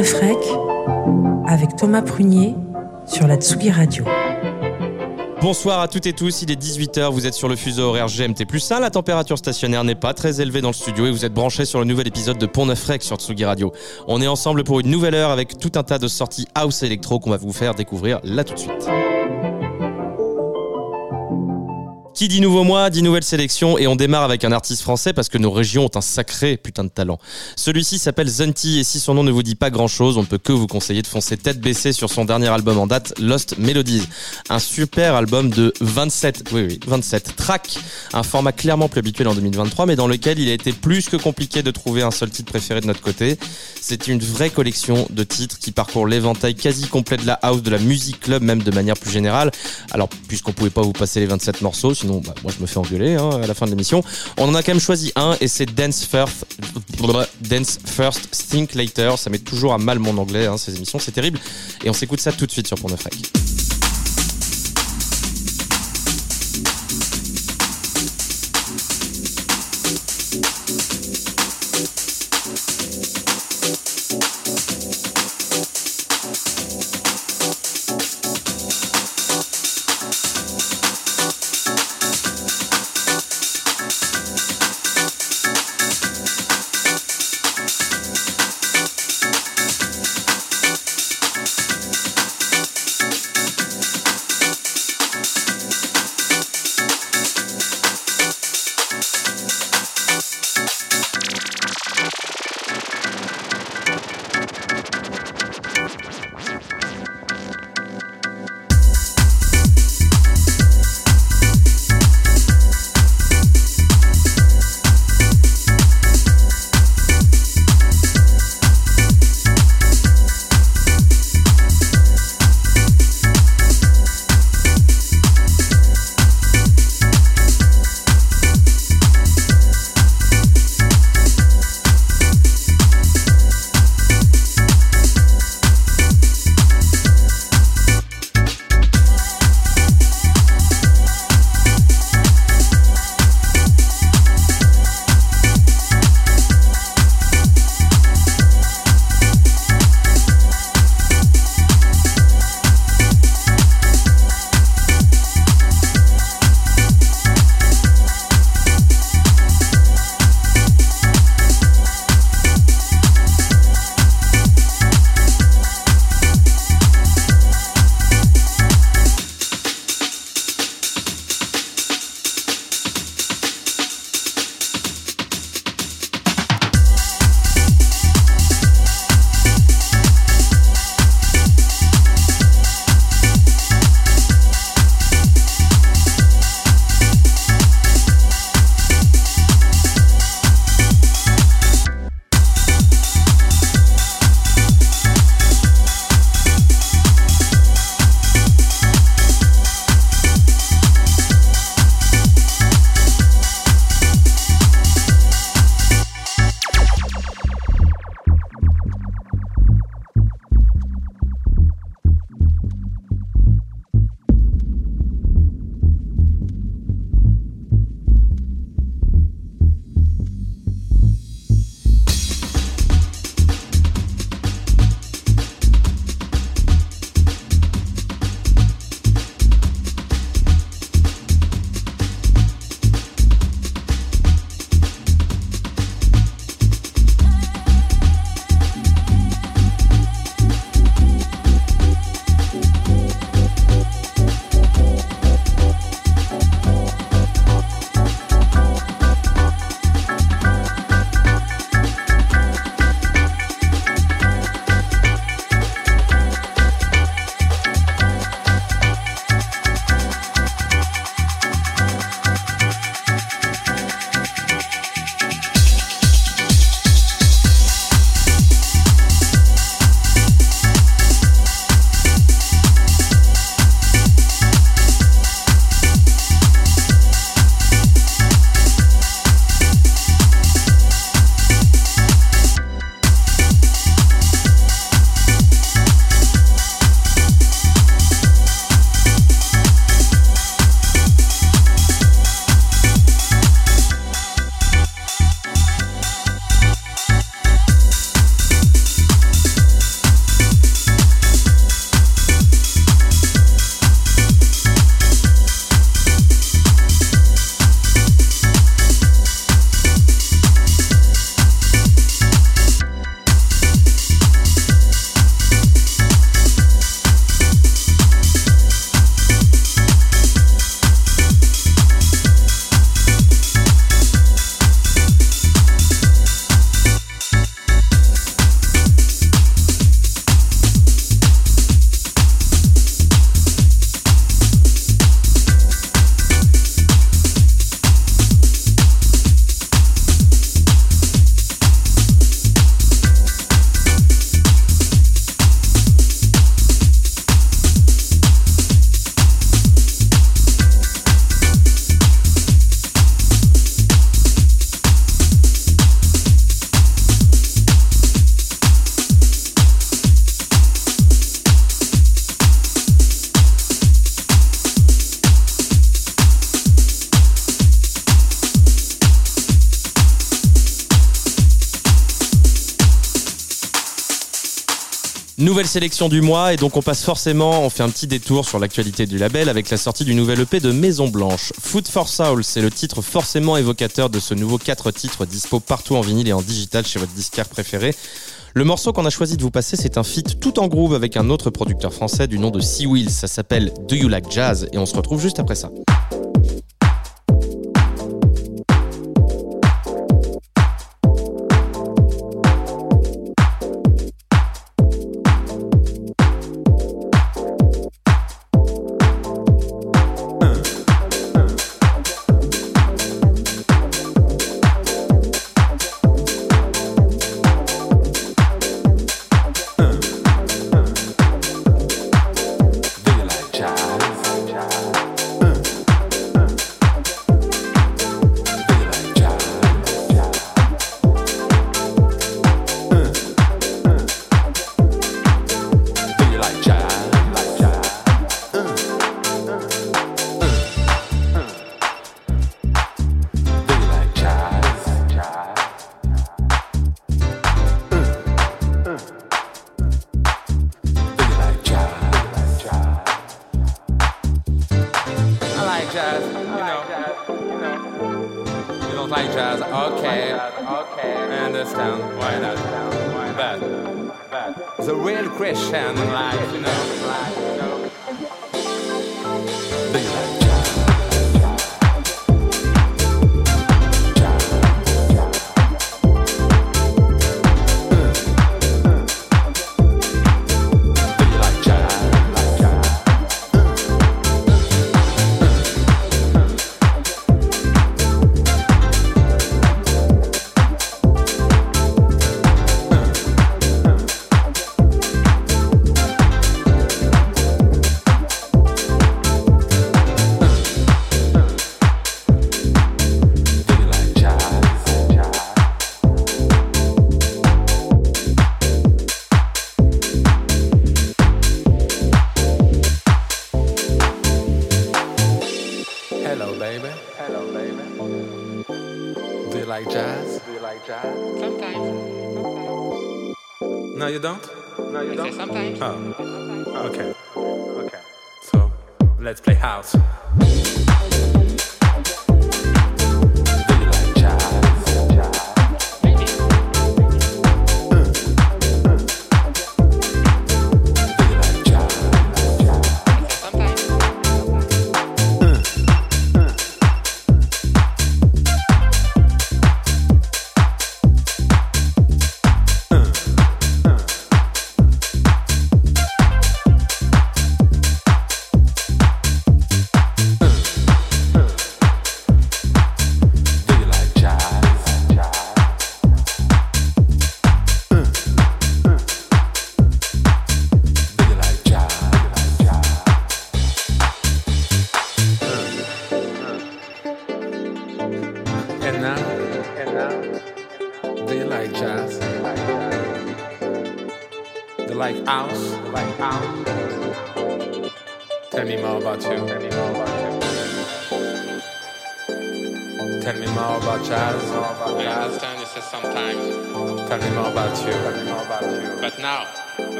Neuf Rec avec Thomas Prunier sur la Tsugi Radio. Bonsoir à toutes et tous, il est 18h, vous êtes sur le fuseau horaire GMT plus 1, la température stationnaire n'est pas très élevée dans le studio et vous êtes branchés sur le nouvel épisode de Pont Neuf sur Tsugi Radio. On est ensemble pour une nouvelle heure avec tout un tas de sorties house électro qu'on va vous faire découvrir là tout de suite. Qui dit nouveau mois, dit nouvelle sélection et on démarre avec un artiste français parce que nos régions ont un sacré putain de talent. Celui-ci s'appelle Zunti et si son nom ne vous dit pas grand chose, on ne peut que vous conseiller de foncer tête baissée sur son dernier album en date, Lost Melodies. Un super album de 27, oui oui, 27 tracks, un format clairement plus habituel en 2023 mais dans lequel il a été plus que compliqué de trouver un seul titre préféré de notre côté. C'est une vraie collection de titres qui parcourt l'éventail quasi complet de la house, de la musique club même de manière plus générale. Alors puisqu'on pouvait pas vous passer les 27 morceaux, bah, moi je me fais engueuler hein, à la fin de l'émission. On en a quand même choisi un et c'est Dance First, Dance First, Stink Later. Ça met toujours à mal mon anglais hein, ces émissions, c'est terrible. Et on s'écoute ça tout de suite sur Pont Nouvelle sélection du mois et donc on passe forcément, on fait un petit détour sur l'actualité du label avec la sortie du nouvel EP de Maison Blanche. Food for Soul, c'est le titre forcément évocateur de ce nouveau 4 titres dispo partout en vinyle et en digital chez votre disquaire préféré. Le morceau qu'on a choisi de vous passer, c'est un feat tout en groove avec un autre producteur français du nom de Sea Wheels. Ça s'appelle Do You Like Jazz? Et on se retrouve juste après ça. Okay, okay, understand why not, why not. But the real question in life, you know.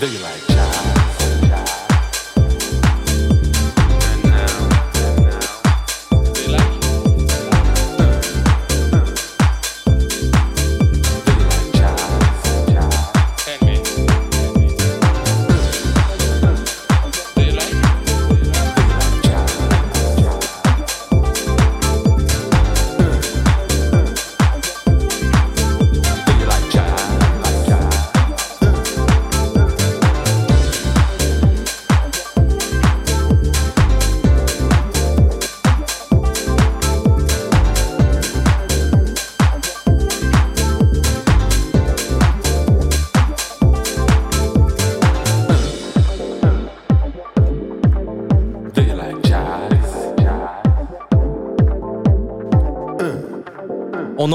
On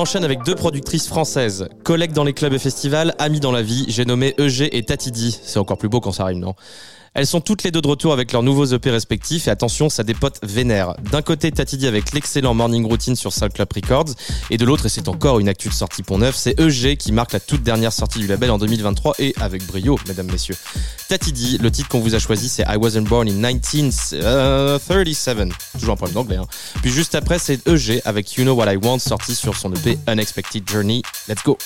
enchaîne avec deux productrices françaises, collègues dans les clubs et festivals, amis dans la vie. J'ai nommé EG et Tatidi. C'est encore plus beau quand ça arrive, non? Elles sont toutes les deux de retour avec leurs nouveaux EP respectifs et attention, ça dépote vénère. D'un côté, Tatidi avec l'excellent Morning Routine sur Soul Club Records et de l'autre, et c'est encore une actu de sortie pour neuf, c'est EG qui marque la toute dernière sortie du label en 2023 et avec brio, mesdames, messieurs. Tatidi, le titre qu'on vous a choisi, c'est I Wasn't Born in 1937. Toujours un problème d'anglais. Hein. Puis juste après, c'est EG avec You Know What I Want sorti sur son EP Unexpected Journey. Let's go!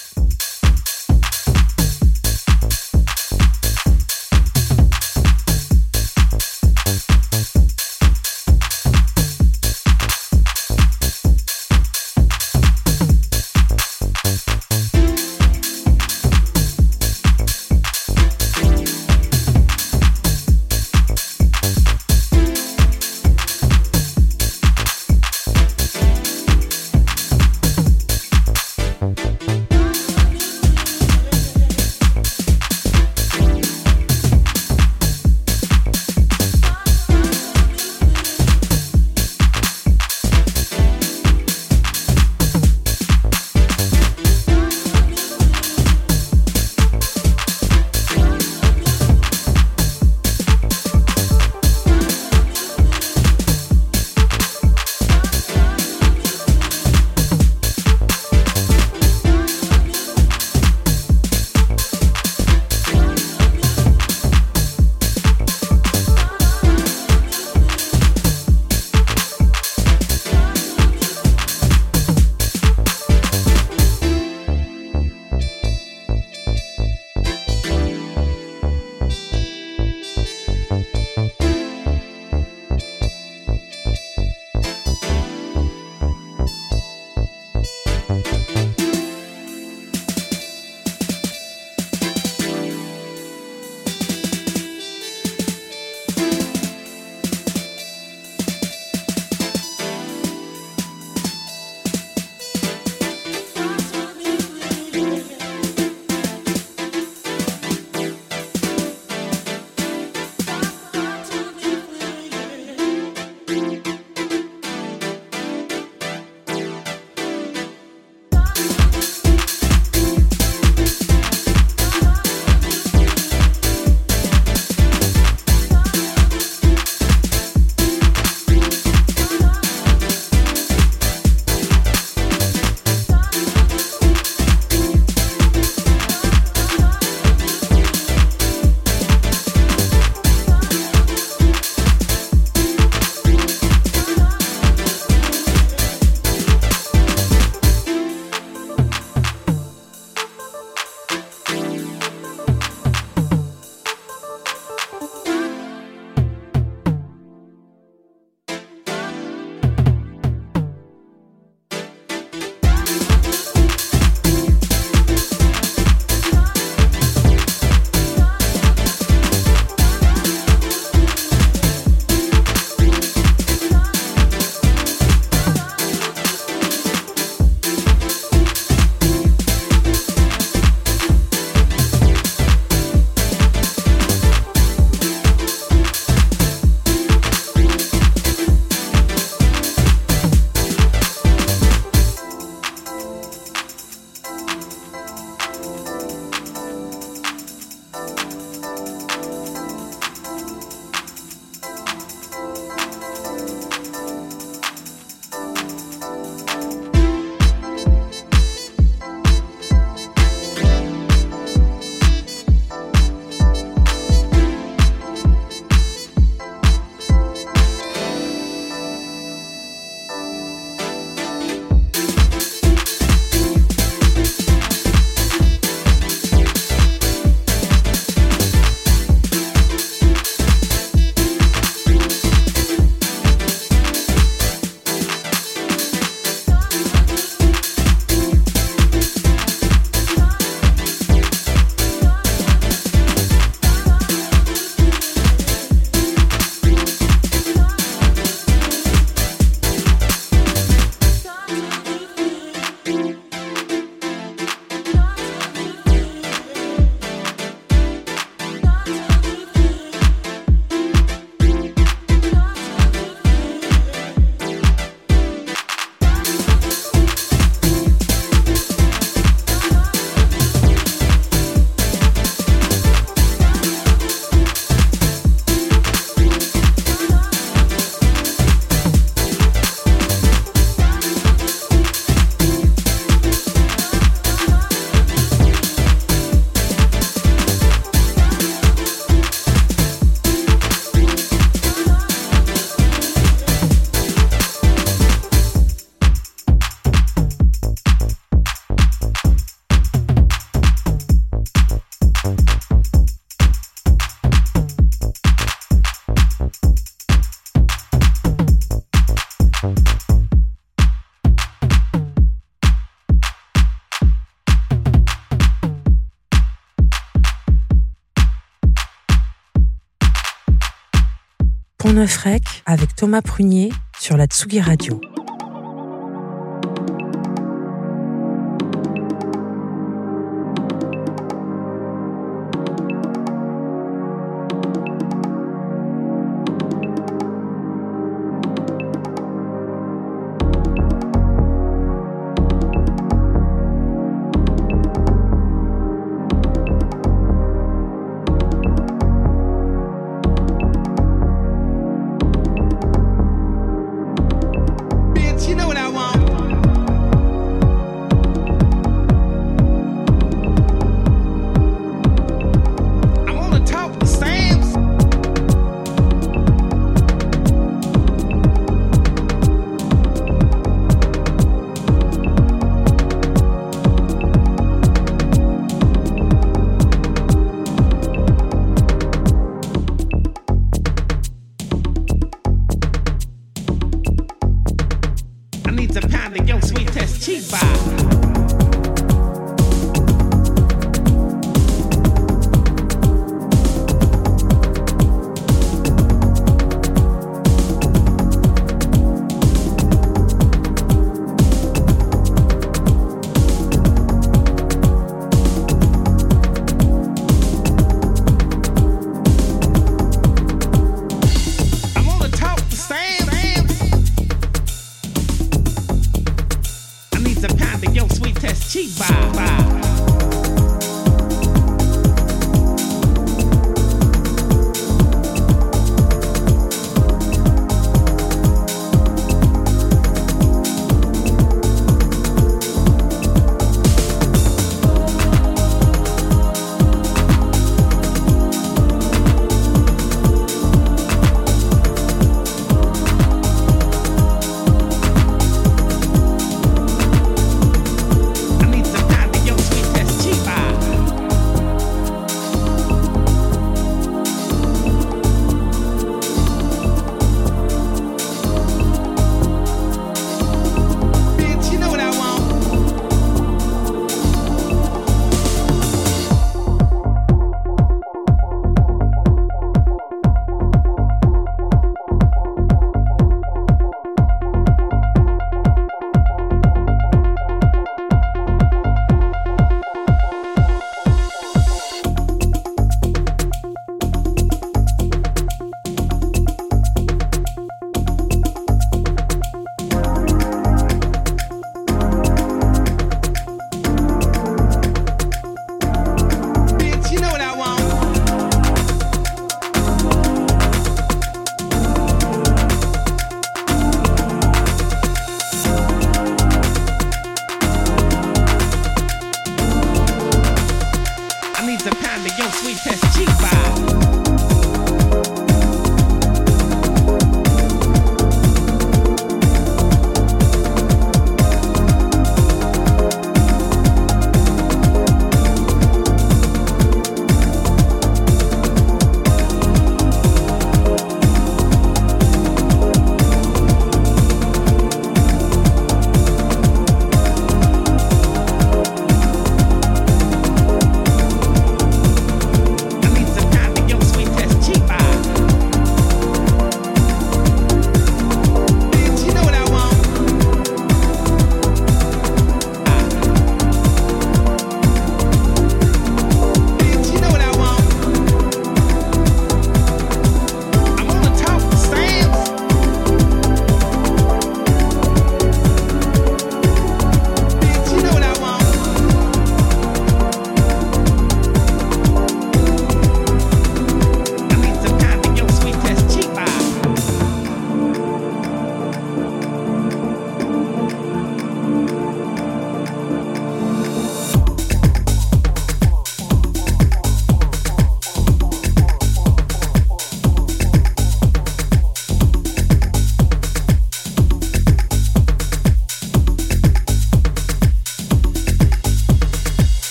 Avec Thomas Prunier sur la Tsugi Radio.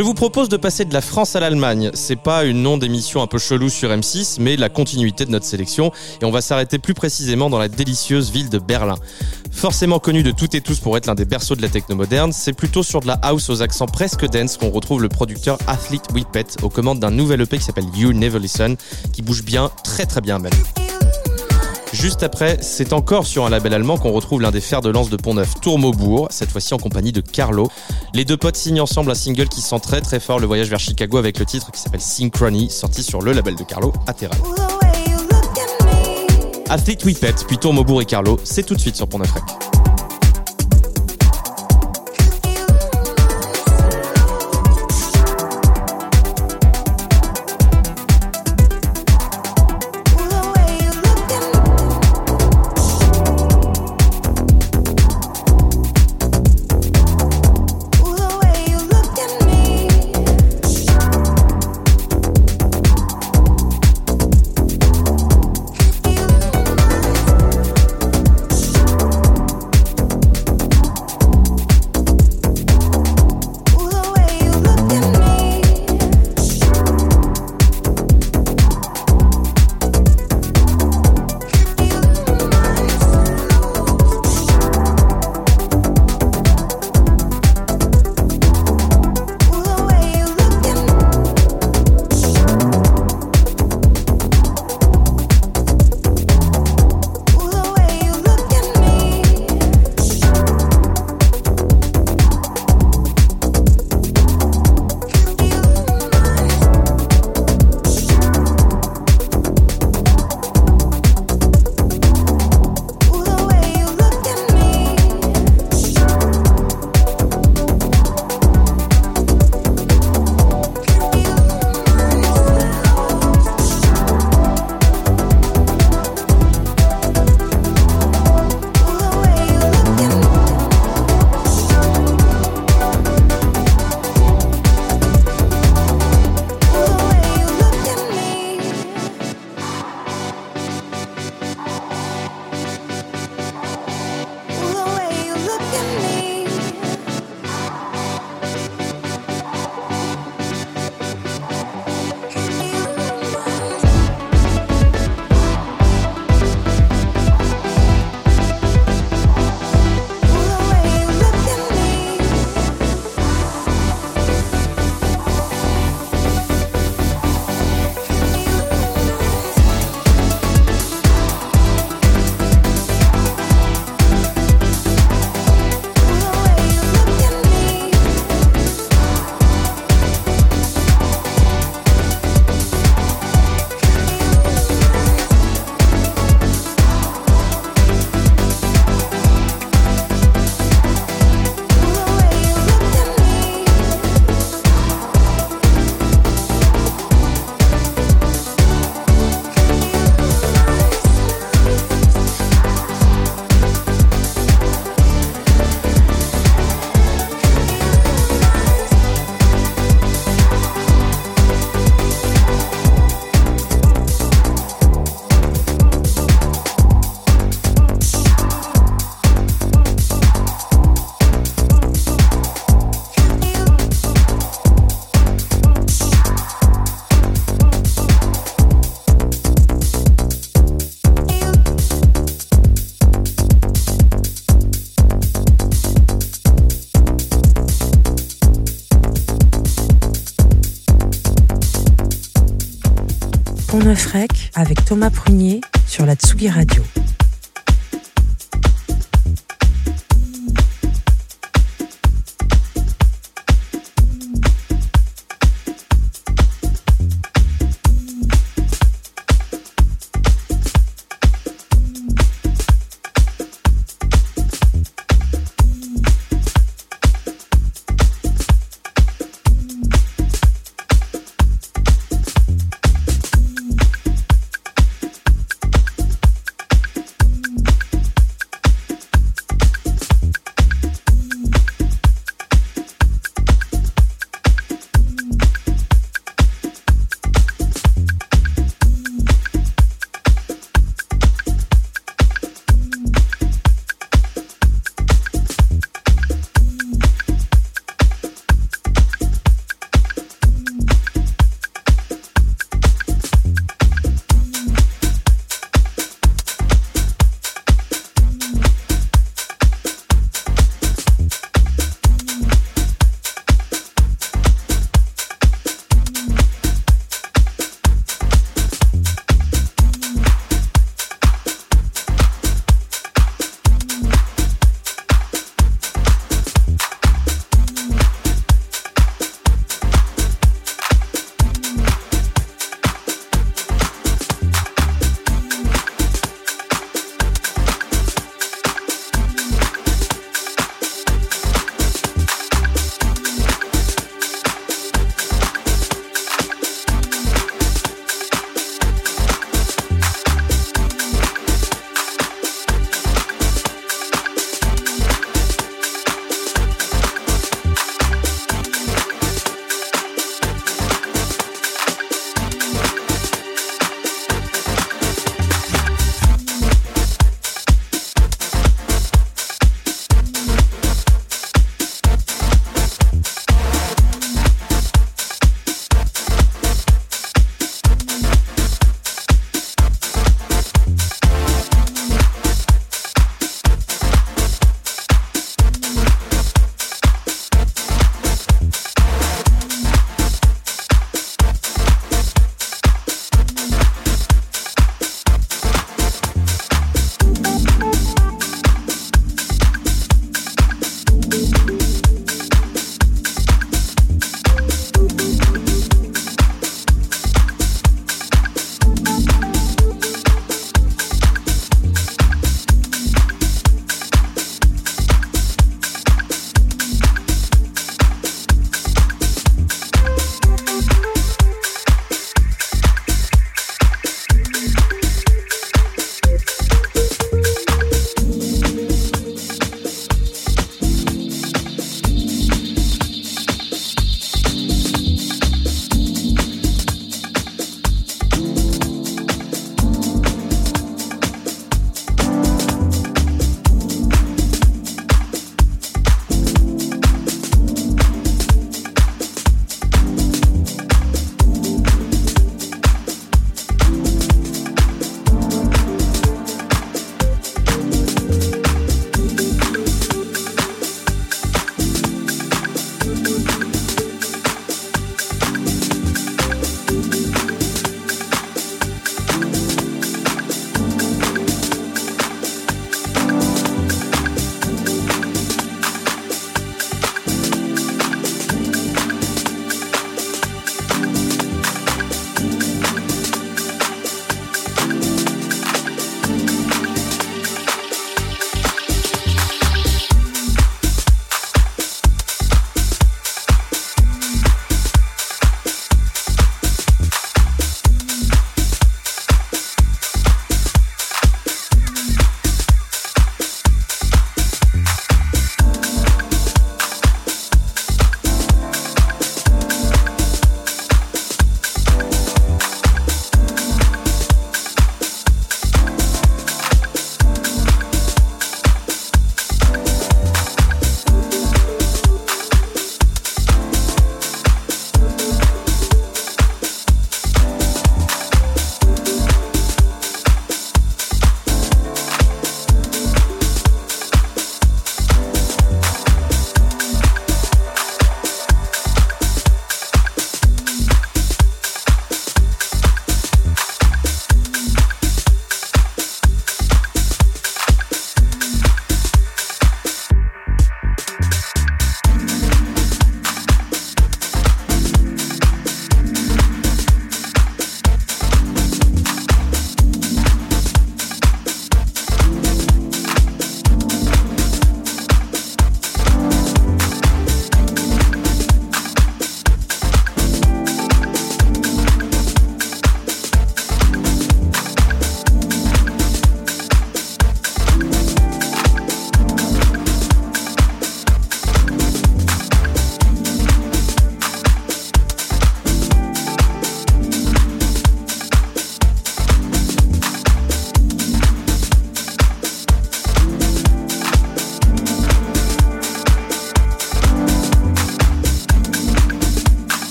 Je vous propose de passer de la France à l'Allemagne. C'est pas une nom d'émission un peu chelou sur M6, mais la continuité de notre sélection. Et on va s'arrêter plus précisément dans la délicieuse ville de Berlin. Forcément connu de toutes et tous pour être l'un des berceaux de la techno moderne, c'est plutôt sur de la house aux accents presque dance qu'on retrouve le producteur Athlete Whippet aux commandes d'un nouvel EP qui s'appelle You Never Listen, qui bouge bien, très très bien même. Juste après, c'est encore sur un label allemand qu'on retrouve l'un des fers de lance de Pont-Neuf, Tourmaubourg, cette fois-ci en compagnie de Carlo. Les deux potes signent ensemble un single qui sent très très fort le voyage vers Chicago avec le titre qui s'appelle Synchrony, sorti sur le label de Carlo, Ateral. Athlete Whippet, puis Tourmaubourg et Carlo, c'est tout de suite sur Pont-Neuf Rec. Thomas Prunier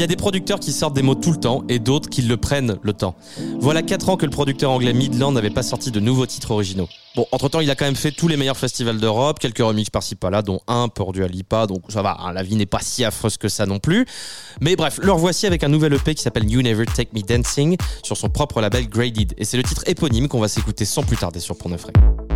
y a des producteurs qui sortent des mots tout le temps et d'autres qui le prennent le temps. Voilà 4 ans que le producteur anglais Midland n'avait pas sorti de nouveaux titres originaux. Bon, entre-temps, il a quand même fait tous les meilleurs festivals d'Europe, quelques remixes par-ci par-là, dont un pour du Alipa, donc ça va, hein, la vie n'est pas si affreuse que ça non plus. Mais bref, leur voici avec un nouvel EP qui s'appelle You Never Take Me Dancing sur son propre label Graded. Et c'est le titre éponyme qu'on va s'écouter sans plus tarder sur en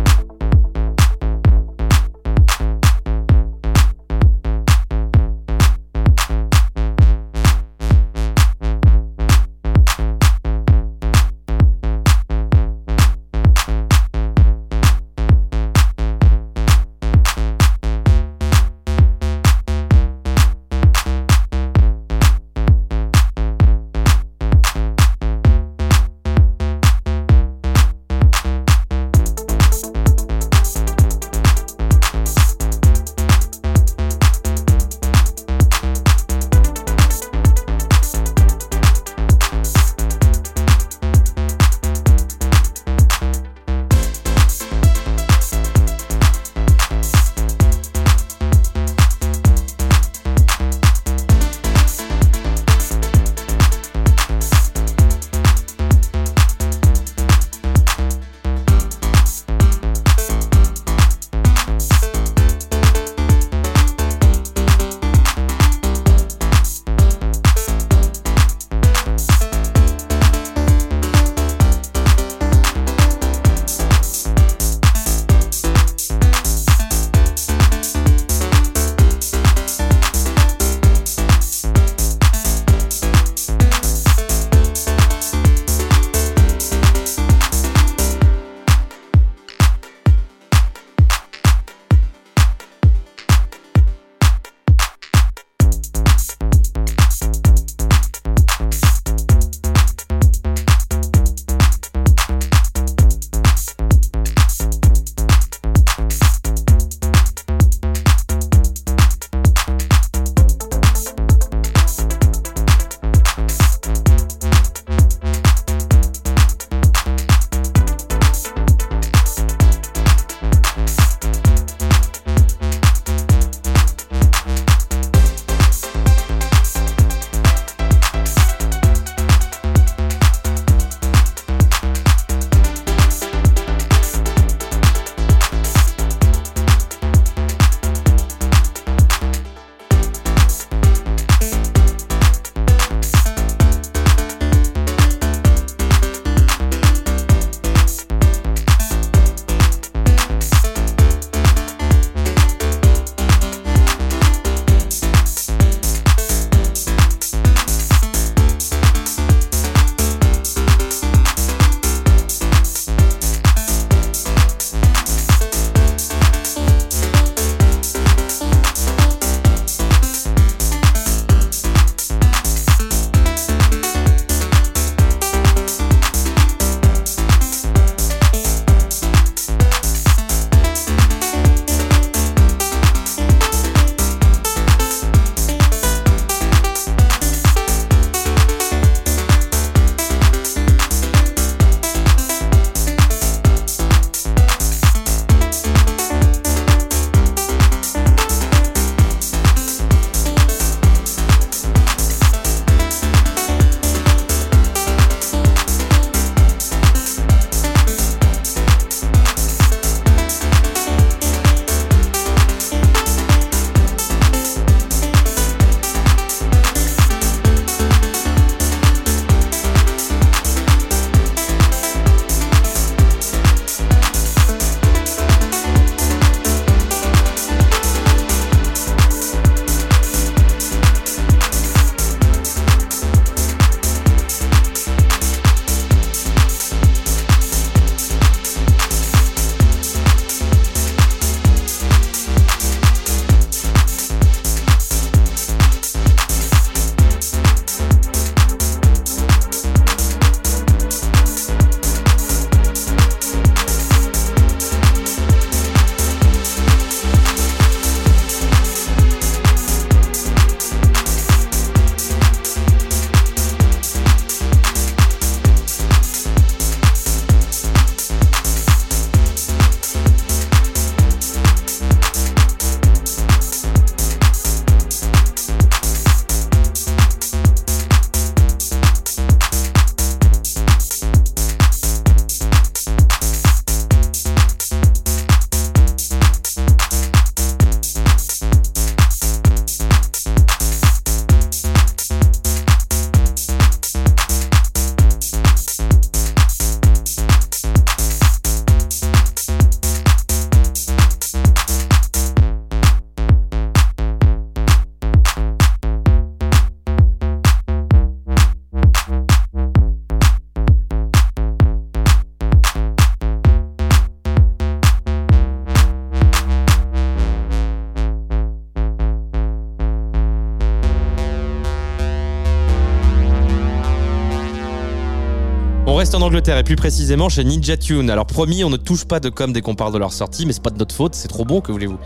Et plus précisément chez Ninja Tune. Alors promis, on ne touche pas de com dès qu'on parle de leur sortie, mais c'est pas de notre faute, c'est trop bon, que voulez-vous.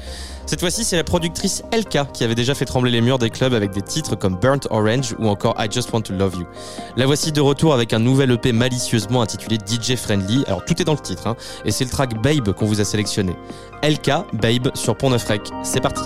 Cette fois-ci, c'est la productrice LK qui avait déjà fait trembler les murs des clubs avec des titres comme Burnt Orange ou encore I Just Want to Love You. La voici de retour avec un nouvel EP malicieusement intitulé DJ Friendly. Alors tout est dans le titre, hein, et c'est le track Babe qu'on vous a sélectionné. LK, Babe sur Pont Neuf. C'est parti.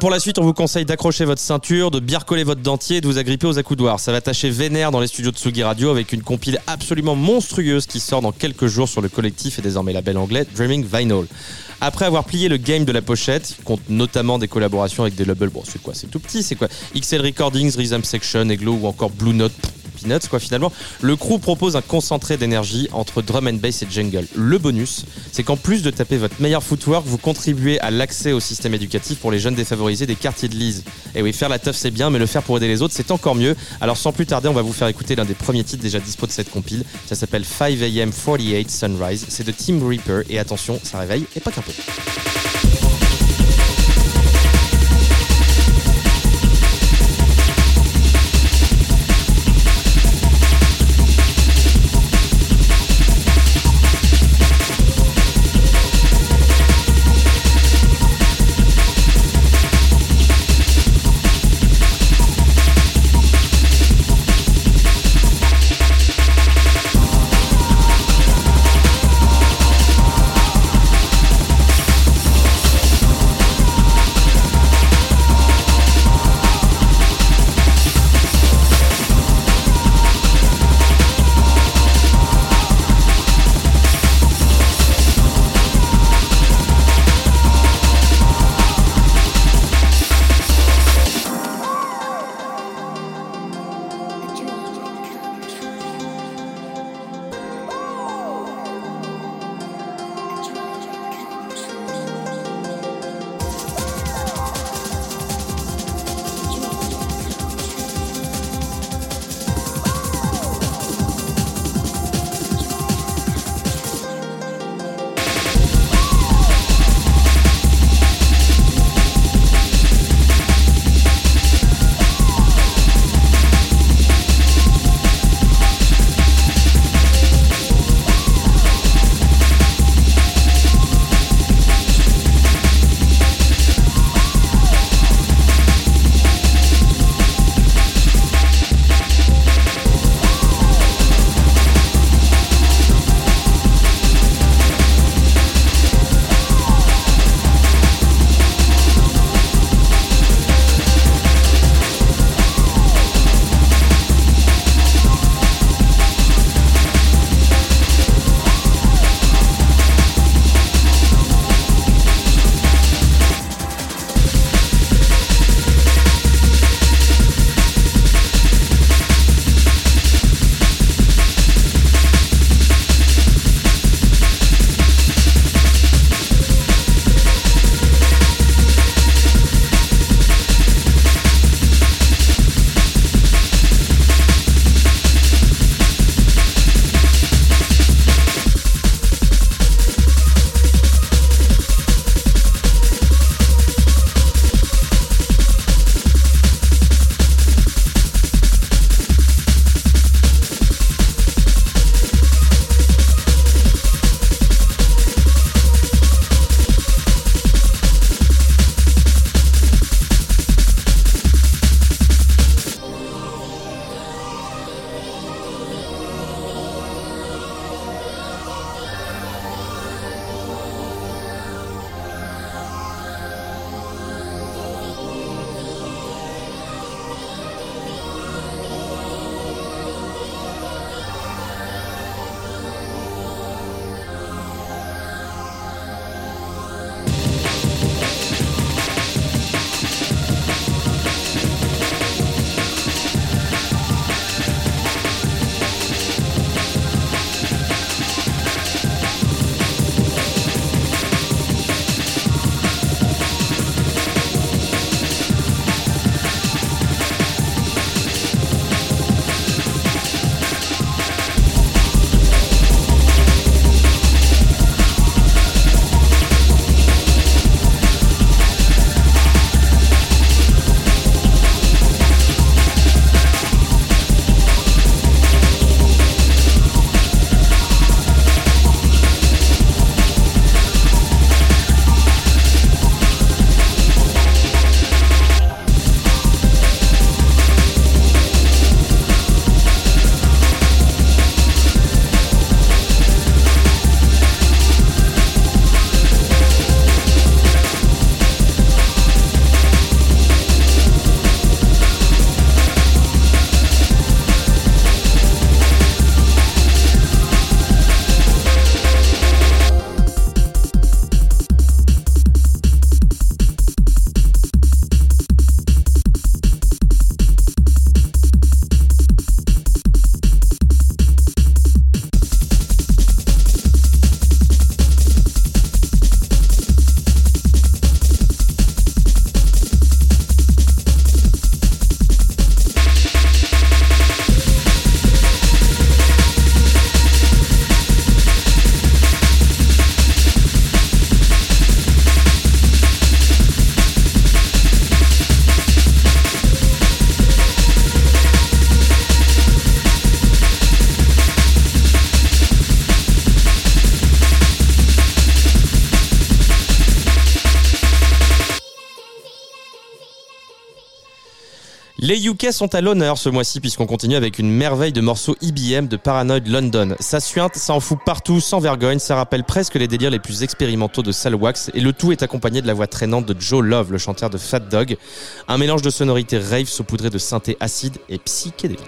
Pour la suite, on vous conseille d'accrocher votre ceinture, de bien recoller votre dentier et de vous agripper aux accoudoirs. Ça va tâcher vénère dans les studios de Sugi Radio avec une compile absolument monstrueuse qui sort dans quelques jours sur le collectif et désormais label anglais Dreaming Vinyl. Après avoir plié le game de la pochette, qui compte notamment des collaborations avec des labels, bon c'est quoi, c'est tout petit, c'est quoi? XL Recordings, Rhythm Section, Eglo ou encore Blue Note, Peanuts, quoi, finalement. Le crew propose un concentré d'énergie entre drum and bass et jungle. Le bonus, c'est qu'en plus de taper votre meilleur footwork, vous contribuez à l'accès au système éducatif pour les jeunes défavorisés des quartiers de Lise. Et oui, faire la teuf, c'est bien, mais le faire pour aider les autres, c'est encore mieux. Alors, sans plus tarder, on va vous faire écouter l'un des premiers titres déjà dispo de cette compile. Ça s'appelle 5am 48 Sunrise. C'est de Team Reaper. Et attention, ça réveille et pas qu'un peu. Sont à l'honneur ce mois-ci puisqu'on continue avec une merveille de morceaux IBM de Paranoid London. Ça suinte, ça en fout partout, sans vergogne, ça rappelle presque les délires les plus expérimentaux de Salwax et le tout est accompagné de la voix traînante de Joe Love, le chanteur de Fat Dog. Un mélange de sonorités rave saupoudré de synthé acide et psychédélique.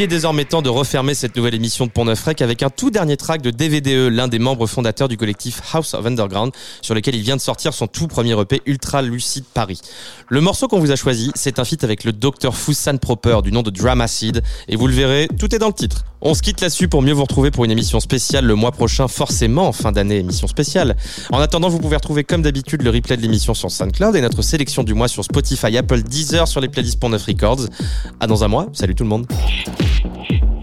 Il est désormais temps de refermer cette nouvelle émission de Pont Neuf Rec avec un tout dernier track de DVDE, l'un des membres fondateurs du collectif House of Underground, sur lequel il vient de sortir son tout premier EP Ultra Lucide Paris. Le morceau qu'on vous a choisi, c'est un feat avec le Dr Foussan Proper du nom de Dramacid, et vous le verrez, tout est dans le titre. On se quitte là-dessus pour mieux vous retrouver pour une émission spéciale le mois prochain, forcément, fin d'année, émission spéciale. En attendant, vous pouvez retrouver comme d'habitude le replay de l'émission sur SoundCloud et notre sélection du mois sur Spotify, Apple, Deezer, sur les playlists Pont Neuf Records. À dans un mois, salut tout le monde. Thank you.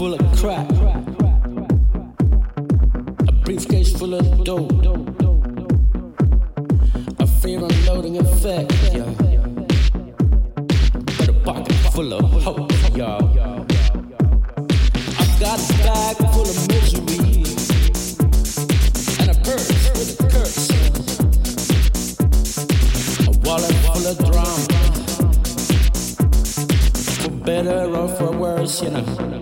full of crap, a briefcase full of dope, a fear unloading effect, yeah. but a pocket full of hope, y'all. I've got a bag full of misery and a purse with a curse, a wallet full of drama For better or for worse, you know.